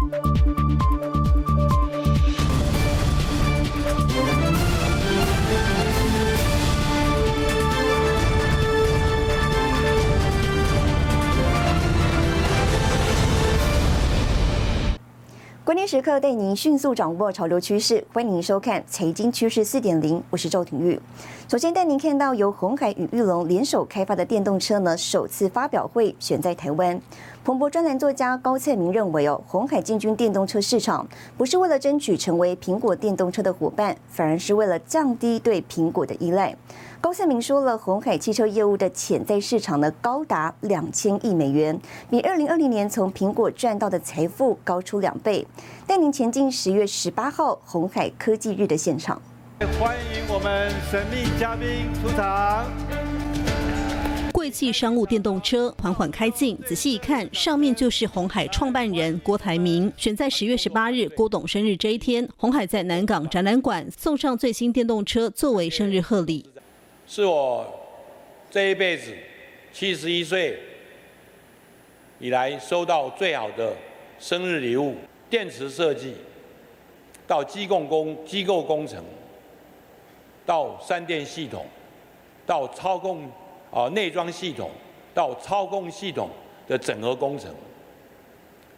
关键时刻带您迅速掌握潮流趋势，欢迎您收看《财经趋势四点零》，我是赵廷玉。首先带您看到由红海与玉龙联手开发的电动车呢，首次发表会选在台湾。彭博专栏作家高灿明认为，哦，红海进军电动车市场，不是为了争取成为苹果电动车的伙伴，反而是为了降低对苹果的依赖。高赛明说了，红海汽车业务的潜在市场呢，高达两千亿美元，比二零二零年从苹果赚到的财富高出两倍。带您前进十月十八号红海科技日的现场，欢迎我们神秘嘉宾出场。贵气商务电动车缓缓开进，仔细一看，上面就是红海创办人郭台铭。选在十月十八日郭董生日这一天，红海在南港展览馆送上最新电动车作为生日贺礼。是我这一辈子七十一岁以来收到最好的生日礼物。电池设计，到机构工机构工程，到三电系统，到操控啊内装系统，到操控系统的整合工程，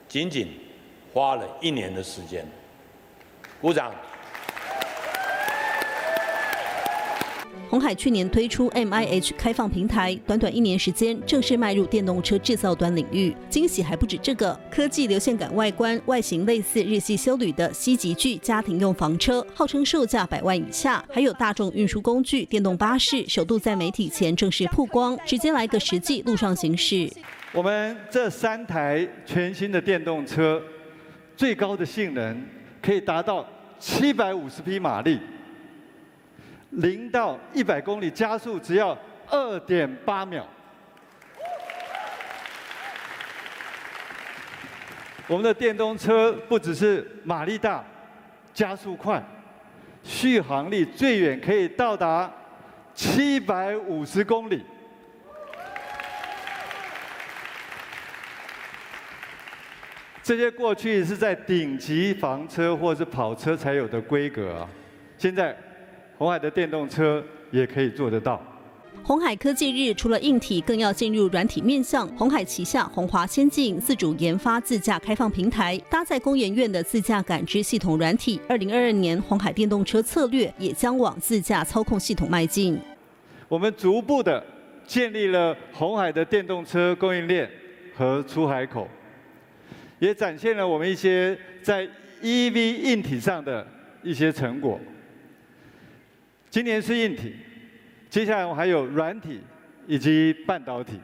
仅仅花了一年的时间。鼓掌。红海去年推出 M I H 开放平台，短短一年时间正式迈入电动车制造端领域。惊喜还不止这个，科技流线感外观，外形类似日系修旅的西极具家庭用房车，号称售价百万以下。还有大众运输工具电动巴士，首度在媒体前正式曝光，直接来个实际路上行驶。我们这三台全新的电动车，最高的性能可以达到七百五十匹马力。零到一百公里加速只要二点八秒。我们的电动车不只是马力大、加速快，续航力最远可以到达七百五十公里。这些过去是在顶级房车或是跑车才有的规格啊，现在。红海的电动车也可以做得到。红海科技日除了硬体，更要进入软体面向。红海旗下红华先进自主研发自驾开放平台，搭载工研院的自驾感知系统软体。二零二二年，红海电动车策略也将往自驾操控系统迈进。我们逐步的建立了红海的电动车供应链和出海口，也展现了我们一些在 EV 硬体上的一些成果。今年是硬体，接下来我还有软体以及半导体。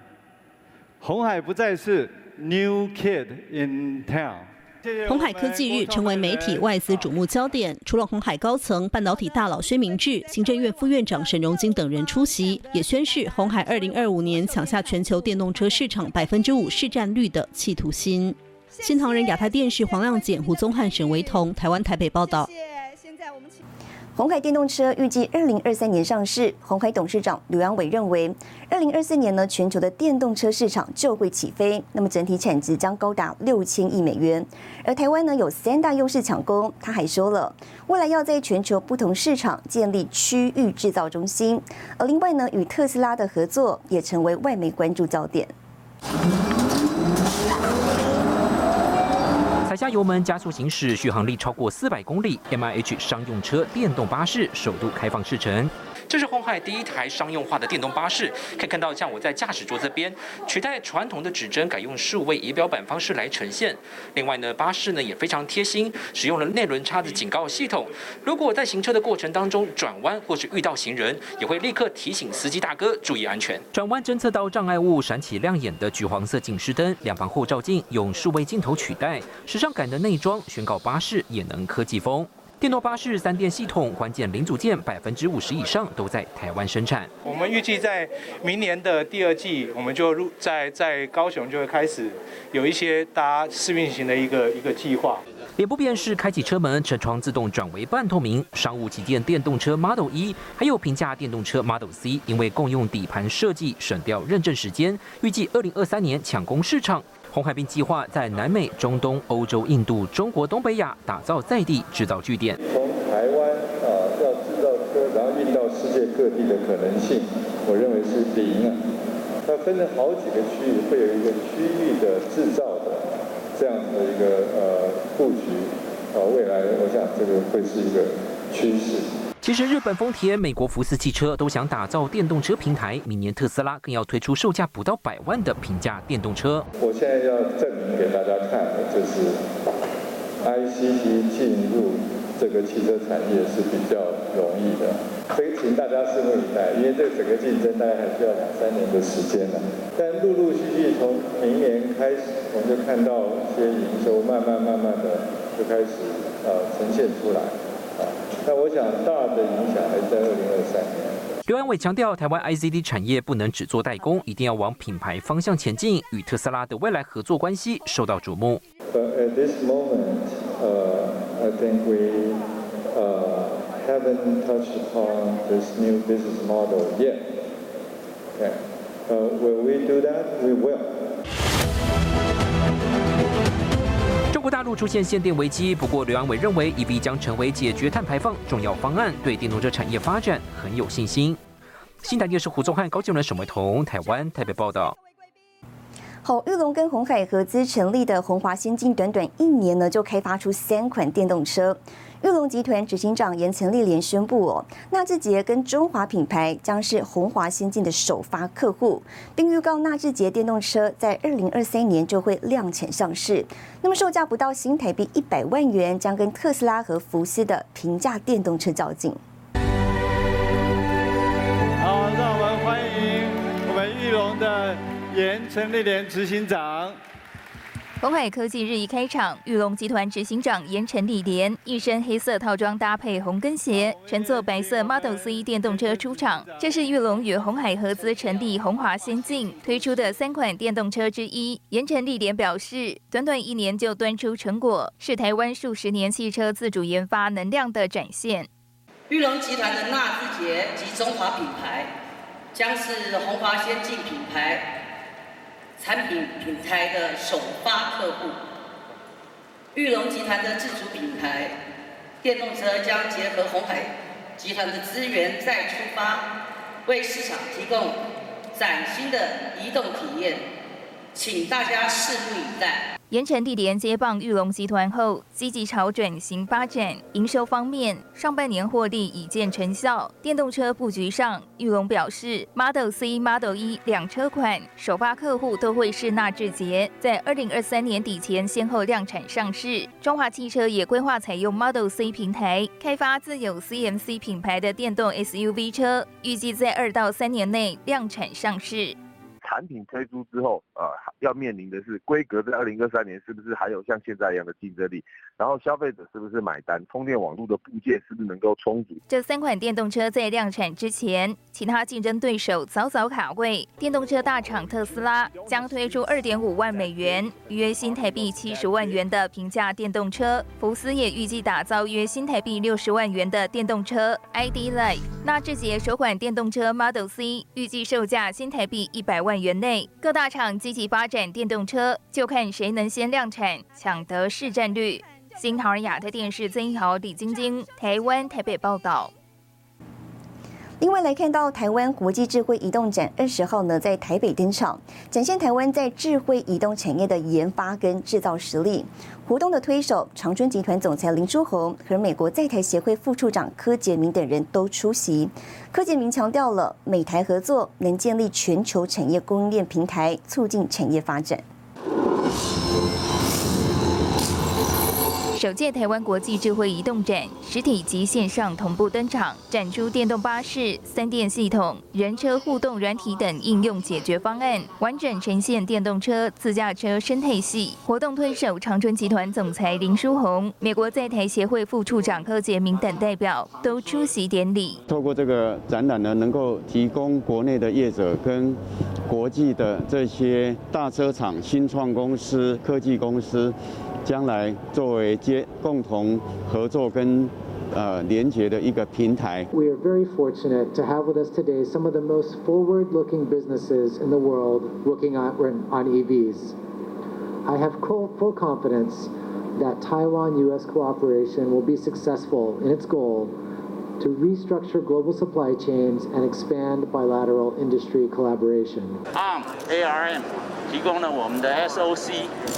红海不再是 new kid in town。红海科技日成为媒体外资瞩目焦点，除了红海高层、半导体大佬薛明志、行政院副院长沈荣金等人出席，也宣示红海二零二五年抢下全球电动车市场百分之五市占率的企图心。新唐人亚太电视黄亮简、胡宗汉、沈维彤，台湾台北报道。红海电动车预计二零二三年上市。红海董事长刘阳伟认为，二零二四年呢，全球的电动车市场就会起飞，那么整体产值将高达六千亿美元。而台湾呢，有三大优势抢攻。他还说了，未来要在全球不同市场建立区域制造中心。而另外呢，与特斯拉的合作也成为外媒关注焦点。加油门加速行驶，续航力超过四百公里。M I H 商用车电动巴士首度开放试乘。这是红海第一台商用化的电动巴士，可以看到，像我在驾驶桌这边，取代传统的指针，改用数位仪表板方式来呈现。另外呢，巴士呢也非常贴心，使用了内轮差的警告系统。如果在行车的过程当中转弯或是遇到行人，也会立刻提醒司机大哥注意安全。转弯侦测到障碍物，闪起亮眼的橘黄色警示灯，两旁后照镜用数位镜头取代，时尚感的内装宣告巴士也能科技风。电动巴士三电系统关键零组件百分之五十以上都在台湾生产。我们预计在明年的第二季，我们就入在在高雄就会开始有一些搭试运行的一个一个计划。脸部辨识开启车门，车窗自动转为半透明。商务旗舰电动车 Model 一，还有平价电动车 Model C，因为共用底盘设计，省掉认证时间，预计二零二三年抢攻市场。红海并计划在南美、中东、欧洲、印度、中国、东北亚打造在地制造据点。从台湾啊，要制造车，然后运到世界各地的可能性，我认为是零啊。它分成好几个区域，会有一个区域的制造的这样的一个呃布局啊。未来我想这个会是一个趋势。其实，日本丰田、美国福斯汽车都想打造电动车平台，明年特斯拉更要推出售价不到百万的平价电动车。我现在要证明给大家看的就是 ICT 进入这个汽车产业是比较容易的，所以请大家拭目以待，因为这整个竞争大概还需要两三年的时间呢。但陆陆续续从明年开始，我们就看到一些营收慢慢慢慢的就开始呃呈现出来。那我想，大的影响还是在二零二三年。刘安伟强调，台湾 ICD 产业不能只做代工，一定要往品牌方向前进，与特斯拉的未来合作关系受到瞩目。But at this moment, uh, I think we uh haven't touched upon this new business model yet. Okay, uh, will we do that? We will. 中国大陆出现限电危机，不过刘安伟认为 EV 将成为解决碳排放重要方案，对电动车产业发展很有信心。新台电视胡宗汉、高俊伦、沈维彤，台湾台北报道。好，玉龙跟红海合资成立的红华先进，短短一年呢，就开发出三款电动车。玉龙集团执行长严成立连宣布哦，纳智捷跟中华品牌将是红华先进的首发客户，并预告纳智捷电动车在二零二三年就会量产上市。那么售价不到新台币一百万元，将跟特斯拉和福斯的平价电动车较劲。好，让我们欢迎我们玉龙的严成立连执行长。红海科技日一开场，玉龙集团执行长严成立连一身黑色套装搭配红跟鞋，乘坐白色 Model C 电动车出场。这是玉龙与红海合资成立红华先进推出的三款电动车之一。严成立连表示，短短一年就端出成果，是台湾数十年汽车自主研发能量的展现。玉龙集团的纳智捷及中华品牌，将是红华先进品牌。产品品牌的首发客户，玉龙集团的自主品牌电动车将结合红海集团的资源再出发，为市场提供崭新的移动体验，请大家拭目以待。盐城地联接棒玉龙集团后，积极朝转型发展。营收方面，上半年获利已见成效。电动车布局上，玉龙表示，Model C、Model E 两车款首发客户都会是纳智捷，在二零二三年底前先后量产上市。中华汽车也规划采用 Model C 平台，开发自有 CMC 品牌的电动 SUV 车，预计在二到三年内量产上市。产品推出之后，呃，要面临的是规格在二零二三年是不是还有像现在一样的竞争力？然后消费者是不是买单？充电网络的部件是不是能够充足？这三款电动车在量产之前，其他竞争对手早早卡位。电动车大厂特斯拉将推出二点五万美元（约新台币七十万元）的平价电动车，福斯也预计打造约新台币六十万元的电动车 ID. Light。纳智捷首款电动车 Model C 预计售价新台币一百万。园内各大厂积极发展电动车，就看谁能先量产，抢得市占率。新唐尔亚太电视曾一豪、李晶晶，台湾台北报道。另外来看到台湾国际智慧移动展二十号呢，在台北登场，展现台湾在智慧移动产业的研发跟制造实力。活动的推手长春集团总裁林书红和美国在台协会副处长柯杰明等人都出席。柯杰明强调了美台合作能建立全球产业供应链平台，促进产业发展。首届台湾国际智慧移动展，实体及线上同步登场，展出电动巴士、三电系统、人车互动软体等应用解决方案，完整呈现电动车、自驾车生态系。活动推手长春集团总裁林书红、美国在台协会副处长柯杰明等代表都出席典礼。透过这个展览呢，能够提供国内的业者跟国际的这些大车厂、新创公司、科技公司。将来作为接共同合作跟呃连接的一个平台。We are very fortunate to have with us today some of the most forward-looking businesses in the world working on on EVs. I have full confidence that Taiwan-U.S. cooperation will be successful in its goal To restructure global supply chains and expand bilateral industry collaboration. ARM ARM 提供了我们的 SOC，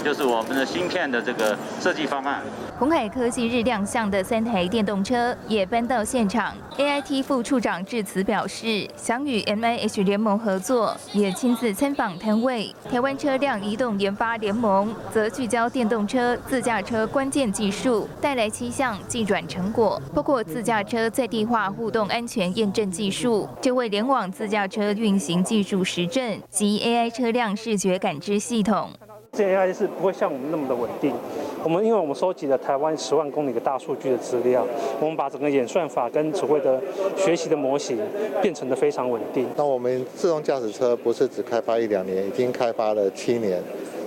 就是我们的芯片的这个设计方案。红海科技日亮相的三台电动车也搬到现场。AIT 副处长致辞表示，想与 MIH 联盟合作，也亲自参访摊位。台湾车辆移动研发联盟则聚焦电动车、自驾车关键技术，带来七项技转成果，包括自驾车在地化互动安全验证技术、就为联网自驾车运行技术实证及 AI 车辆视觉感知系统。这 AI 是不会像我们那么的稳定。我们因为我们收集了台湾十万公里的大数据的资料，我们把整个演算法跟所谓的学习的模型变成的非常稳定。那我们自动驾驶车不是只开发一两年，已经开发了七年。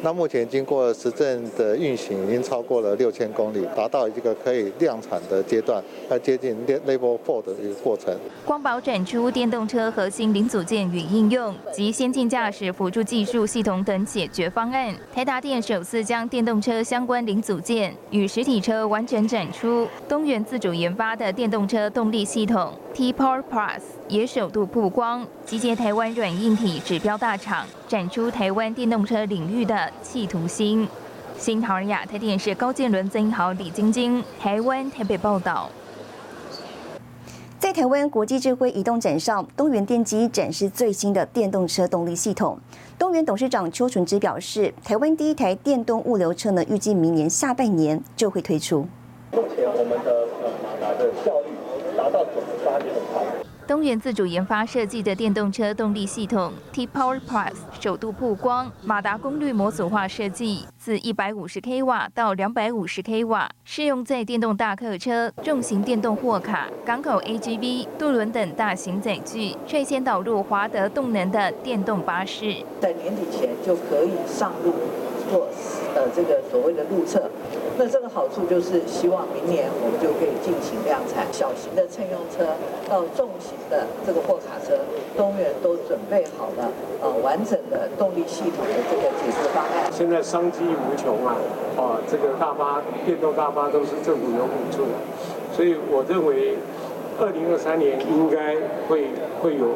那目前经过实证的运行，已经超过了六千公里，达到一个可以量产的阶段，要接近 Level Four 的一个过程。光宝展出电动车核心零组件与应用及先进驾驶辅助技术系统等解决方案。台达电首次将电动车相关零组件与实体车完全展出。东元自主研发的电动车动力系统 T Power Plus 也首度曝光，集结台湾软硬体指标大厂，展出台湾电动车领域的企图心。新桃亚特电视高建伦、曾豪、李晶晶，台湾台北报道。在台湾国际智慧移动展上，东元电机展示最新的电动车动力系统。东元董事长邱纯之表示，台湾第一台电动物流车呢，预计明年下半年就会推出。目前我们的马达的效率达到九十八点八。东元自主研发设计的电动车动力系统 T Power Plus 首度曝光，马达功率模组化设计，自一百五十 k 瓦到两百五十 k 瓦，适用在电动大客车、重型电动货卡、港口 AGV、渡轮等大型载具，率先导入华德动能的电动巴士，在年底前就可以上路做呃这个所谓的路测。那这个好处就是，希望明年我们就可以进行量产。小型的乘用车到重型的这个货卡车，东源都准备好了呃完整的动力系统的这个解决方案。现在商机无穷啊，啊，这个大巴、电动大巴都是政府有补助的，所以我认为，二零二三年应该会会有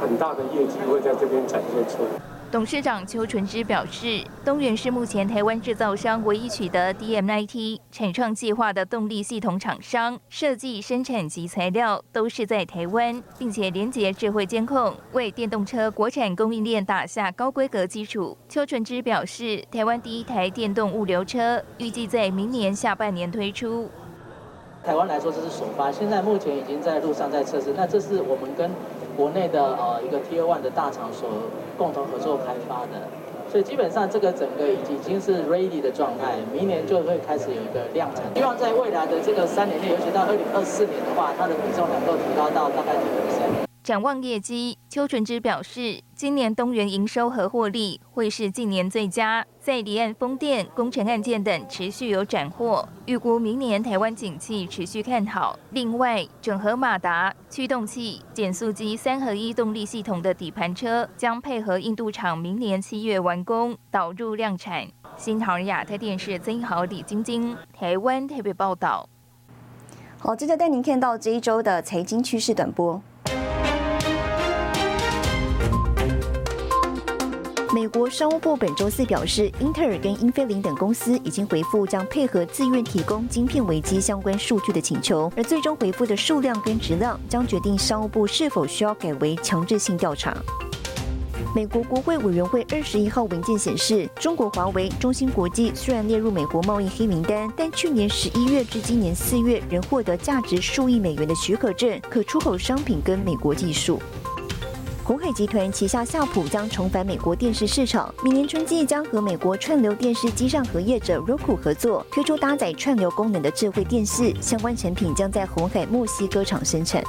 很大的业绩会在这边展现出来。董事长邱纯之表示，东元是目前台湾制造商唯一取得 DMIT 产创计划的动力系统厂商，设计、生产及材料都是在台湾，并且连接智慧监控，为电动车国产供应链打下高规格基础。邱纯之表示，台湾第一台电动物流车预计在明年下半年推出。台湾来说，这是首发，现在目前已经在路上在测试。那这是我们跟国内的呃一个 Tier One 的大厂所共同合作开发的，所以基本上这个整个已经已经是 ready 的状态，明年就会开始有一个量产。希望在未来的这个三年内，尤其到二零二四年的话，它的比重能够提高到大概几个 percent。展望业绩，邱纯之表示，今年东元营收和获利会是近年最佳，在离岸风电、工程案件等持续有斩获，预估明年台湾景气持续看好。另外，整合马达、驱动器、减速机三合一动力系统的底盘车将配合印度厂明年七月完工导入量产。新唐人亚太电视曾豪、李晶晶，台湾特别报道。好，接着带您看到这一周的财经趋势短波。美国商务部本周四表示，英特尔跟英飞凌等公司已经回复将配合自愿提供晶片危机相关数据的请求，而最终回复的数量跟质量将决定商务部是否需要改为强制性调查。美国国会委员会二十一号文件显示，中国华为、中芯国际虽然列入美国贸易黑名单，但去年十一月至今年四月仍获得价值数亿美元的许可证，可出口商品跟美国技术。红海集团旗下夏普将重返美国电视市场，明年春季将和美国串流电视机上合业者 Roku 合作，推出搭载串流功能的智慧电视。相关产品将在红海墨西哥厂生产。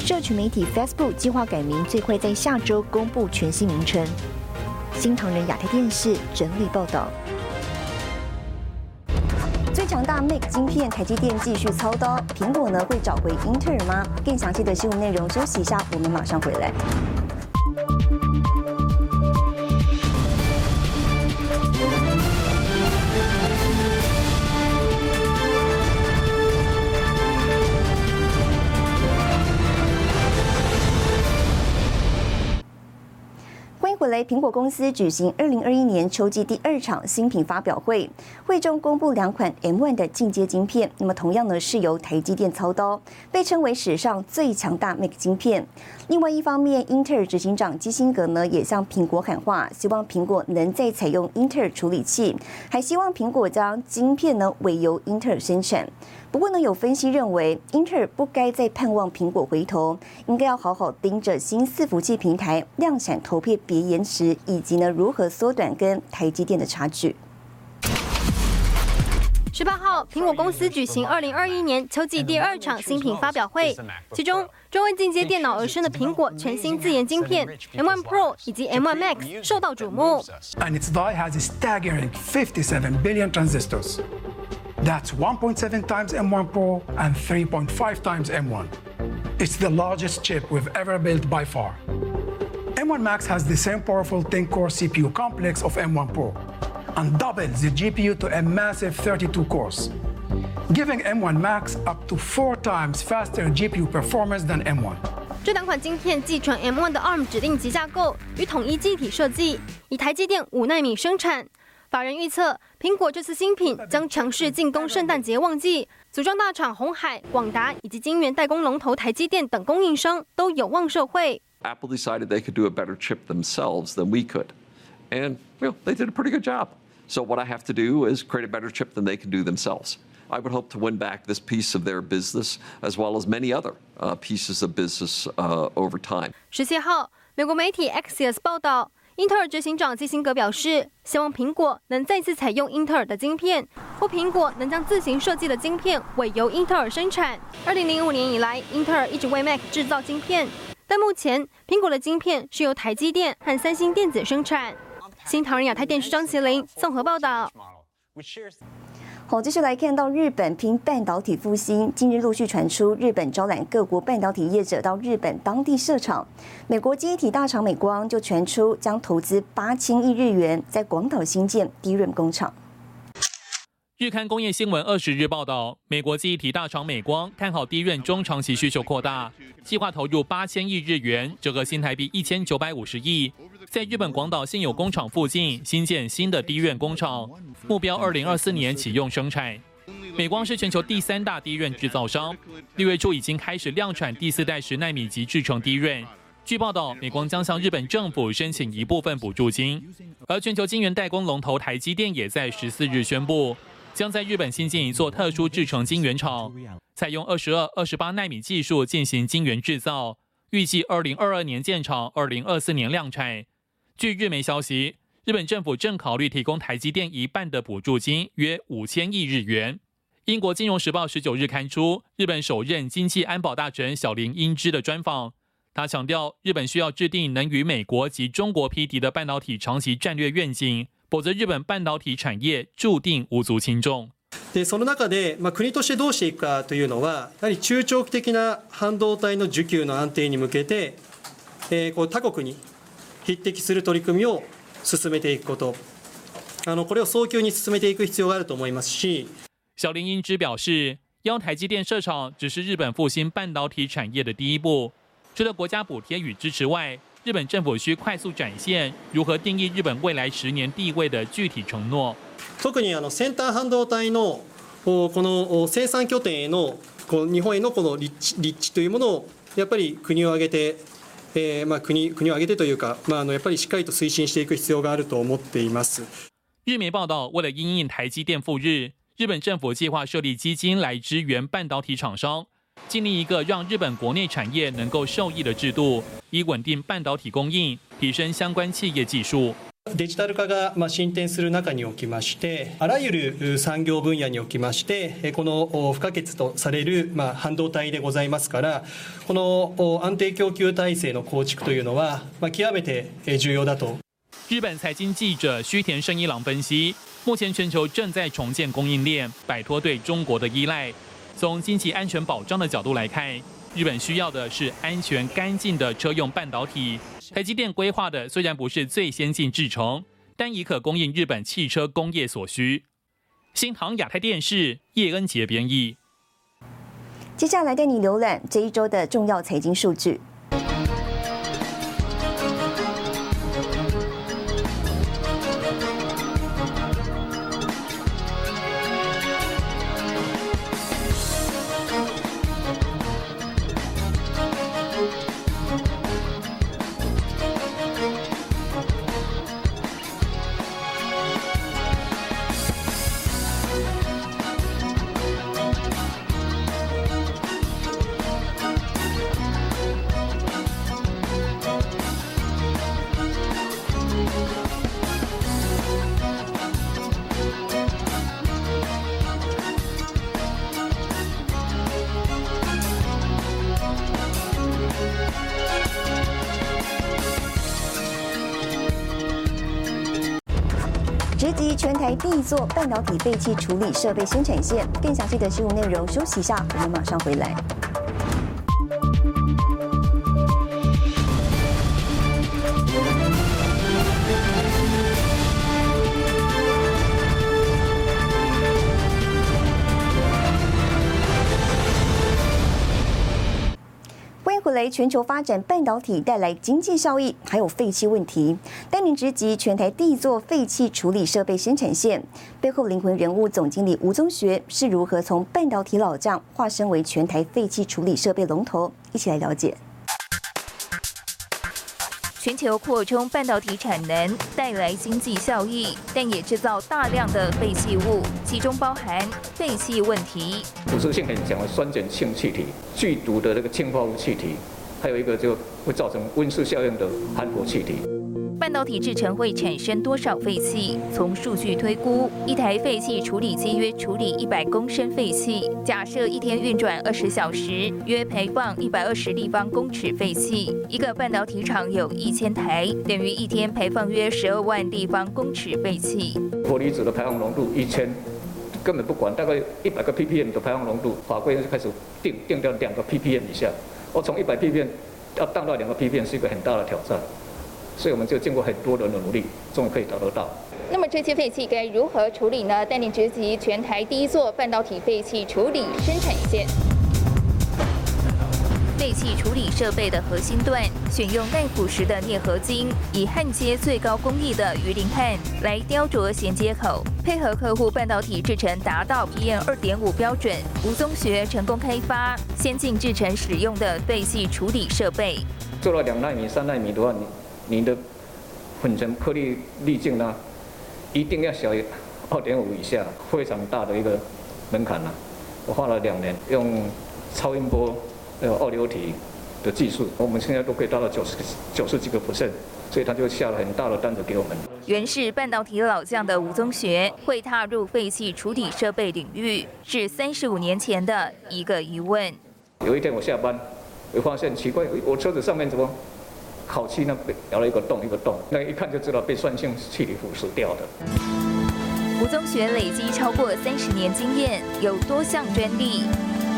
社群媒体 Facebook 计划改名，最快在下周公布全新名称。新唐人亚太电视整理报道。最强大 Make 芯片，台积电继续操刀，苹果呢会找回英特尔吗？更详细的新闻内容，休息一下，我们马上回来。在，苹果公司举行二零二一年秋季第二场新品发表会，会中公布两款 M1 的进阶晶片，那么同样呢是由台积电操刀，被称为史上最强大 Mac 晶片。另外一方面，英特尔执行长基辛格呢也向苹果喊话，希望苹果能再采用英特尔处理器，还希望苹果将晶片呢委由英特尔生产。不过呢，有分析认为，英特尔不该再盼望苹果回头，应该要好好盯着新伺服器平台量产投片别延迟，以及呢如何缩短跟台积电的差距。十八号，苹果公司举行二零二一年秋季第二场新品发表会，其中专为进阶电脑而生的苹果全新自研晶片 M1 Pro 以及 M1 Max 受到瞩目。And its die has a staggering 57 billion transistors. That's 1.7 times M1 Pro and 3.5 times M1. It's the largest chip we've ever built by far. M1 Max has the same powerful 10-core CPU complex of M1 Pro And doubles the GPU to a massive 32 cores, giving M1 Max up to four times faster GPU performance than M1. 这两款晶片继承 M1 的 ARM 指令集架构与统一记忆体设计，以台积电五纳米生产。法人预测，苹果这次新品将强势进攻圣诞节旺季，组装大厂红海、广达以及晶圆代工龙头台积电等供应商都有望受惠。Apple decided they could do a better chip themselves than we could, and well, they did a pretty good job. So what I have to do is create a better chip than they can do themselves. I would hope to win back this piece of their business as well as many other uh, pieces of business uh, over time. 十七号，美国媒体 Axios 报道。英特尔执行长基辛格表示，希望苹果能再次采用英特尔的晶片，或苹果能将自行设计的晶片委由英特尔生产。二零零五年以来，英特尔一直为 Mac 制造晶片，但目前苹果的晶片是由台积电和三星电子生产。 新唐人亚太电视张麒麟综合报道。好，继续来看到日本拼半导体复兴。近日陆续传出，日本招揽各国半导体业者到日本当地设厂。美国机体大厂美光就传出将投资八千亿日元，在广岛新建低润工厂。日刊工业新闻二十日报道，美国记忆体大厂美光看好低润中长期需求扩大，计划投入八千亿日元，折合新台币一千九百五十亿。在日本广岛现有工厂附近新建新的低润工厂，目标二零二四年启用生产。美光是全球第三大低润制造商，六月初已经开始量产第四代十纳米级制成低润。据报道，美光将向日本政府申请一部分补助金，而全球晶圆代工龙头台积电也在十四日宣布，将在日本新建一座特殊制成晶圆厂，采用二十二、二十八纳米技术进行晶圆制造，预计二零二二年建厂，二零二四年量产。据日媒消息，日本政府正考虑提供台积电一半的补助金，约五千亿日元。英国金融时报十九日刊出日本首任经济安保大臣小林英之的专访，他强调，日本需要制定能与美国及中国匹敌的半导体长期战略愿景，否则日本半导体产业注定无足轻重。でその中で、まあ、国としてどうしていくかというのは、やはり中長期的な半導体の需給の安定に向けて、えー、こう他国に匹敵する取り組みを進めていくこと、あのこれを早急に進めていく必要があると思いますし。小林英之表示，邀台积电设厂只是日本复兴半导体产业的第一步。除了国家补贴与支持外， 日本政府需快速展现如何定义日本未来十年地位的具体承诺。特にあの先端半導体のこの生産拠点へのこの日本へのこの立地立地というものをやっぱり国を挙げてえー、まあ国国を挙げてというか、まああのやっぱりしっかりと推進していく必要があると思っています。日媒报道，为了因应台积电赴日，日本政府计划设立基金来支援半导体厂商， 建立一个让日本国内产业能够受益的制度，以稳定半导体供应，提升相关企业技术。デジタル化が進展する中におきましてあらゆる産業分野におきましてこの不可欠とされる半導体でございますからこの安定供給体制の構築というのは極めて重要だと。日本财经记者须田胜一郎分析，目前全球正在重建供应链，摆脱对中国的依赖。 从经济安全保障的角度来看，日本需要的是安全干净的车用半导体。台积电规划的虽然不是最先进制程，但已可供应日本汽车工业所需。新航亚太电视叶恩杰编译。接下来带你浏览这一周的重要财经数据。做半导体废气处理设备生产线。更详细的新闻内容，休息一下，我们马上回来。全球发展半导体带来经济效益，还有废弃问题。带您直击全台第一座废气处理设备生产线背后灵魂人物总经理吴宗学是如何从半导体老将化身为全台废气处理设备龙头？一起来了解。全球扩充半导体产能带来经济效益，但也制造大量的废弃物，其中包含废气问题。腐蚀性很强的酸碱性气体、剧毒的那个氢化物气体，还有一个就会造成温室效应的含氟气体。半导体制成会产生多少废气？从数据推估，一台废气处理机约处理一百公升废气。假设一天运转二十小时，约排放一百二十立方公尺废气。一个半导体厂有一千台，等于一天排放约十二万立方公尺废气。氟离子的排放浓度一千，根本不管，大概一百个 ppm 的排放浓度，法规就开始定定掉两个 ppm 以下。我从一百 ppm 要降到两个 p 片是一个很大的挑战。所以我们就经过很多人的努力，终于可以达得到。那么这些废气该如何处理呢？带领直击全台第一座半导体废气处理生产线。废气处理设备的核心段选用耐腐蚀的镍合金，以焊接最高工艺的鱼鳞焊来雕琢衔接口，配合客户半导体制程达到 PM 二点五标准。吴宗学成功开发先进制程使用的废气处理设备。做了两纳米、三纳米的话，你。你的粉尘颗粒粒径呢，一定要小于二点五以下，非常大的一个门槛了。我花了两年，用超音波有二流体的技术，我们现在都可以达到九十九十几个 percent，所以他就下了很大的单子给我们。原是半导体老将的吴宗学，会踏入废弃处理设备领域，是三十五年前的一个疑问。有一天我下班，我发现奇怪，我车子上面怎么？烤漆呢被咬了一个洞，一个洞，那一看就知道被酸性气体腐蚀掉的。吴宗学累积超过三十年经验，有多项专利。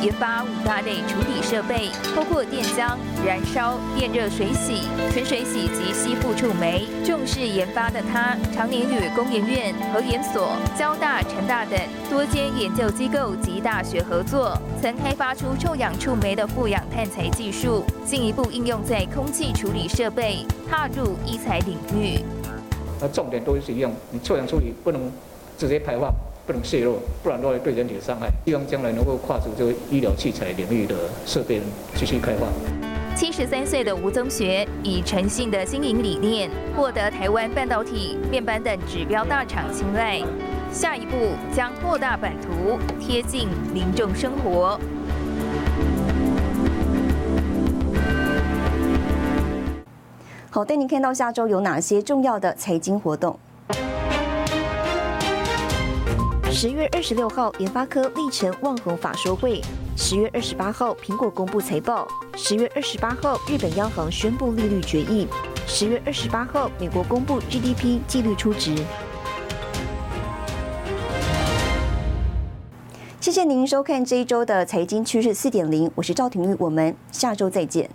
研发五大类处理设备，包括电浆、燃烧、电热水洗、纯水洗及吸附触媒。重视研发的他，常年与工研院、核研所、交大、成大等多间研究机构及大学合作，曾开发出臭氧触媒的负氧碳材技术，进一步应用在空气处理设备，踏入医材领域。那重点都是一样，你臭氧处理不能直接排放。不能泄露，不然的话对人体的伤害。希望将来能够跨足这个医疗器材领域的设备继续开发。七十三岁的吴宗学以诚信的经营理念，获得台湾半导体、面板等指标大厂青睐。下一步将扩大版图，贴近民众生活。好，带您看到下周有哪些重要的财经活动。十月二十六号，联发科历程旺宏法说会；十月二十八号，苹果公布财报；十月二十八号，日本央行宣布利率决议；十月二十八号，美国公布 GDP 纪律初值。谢谢您收看这一周的财经趋势四点零，我是赵廷玉，我们下周再见。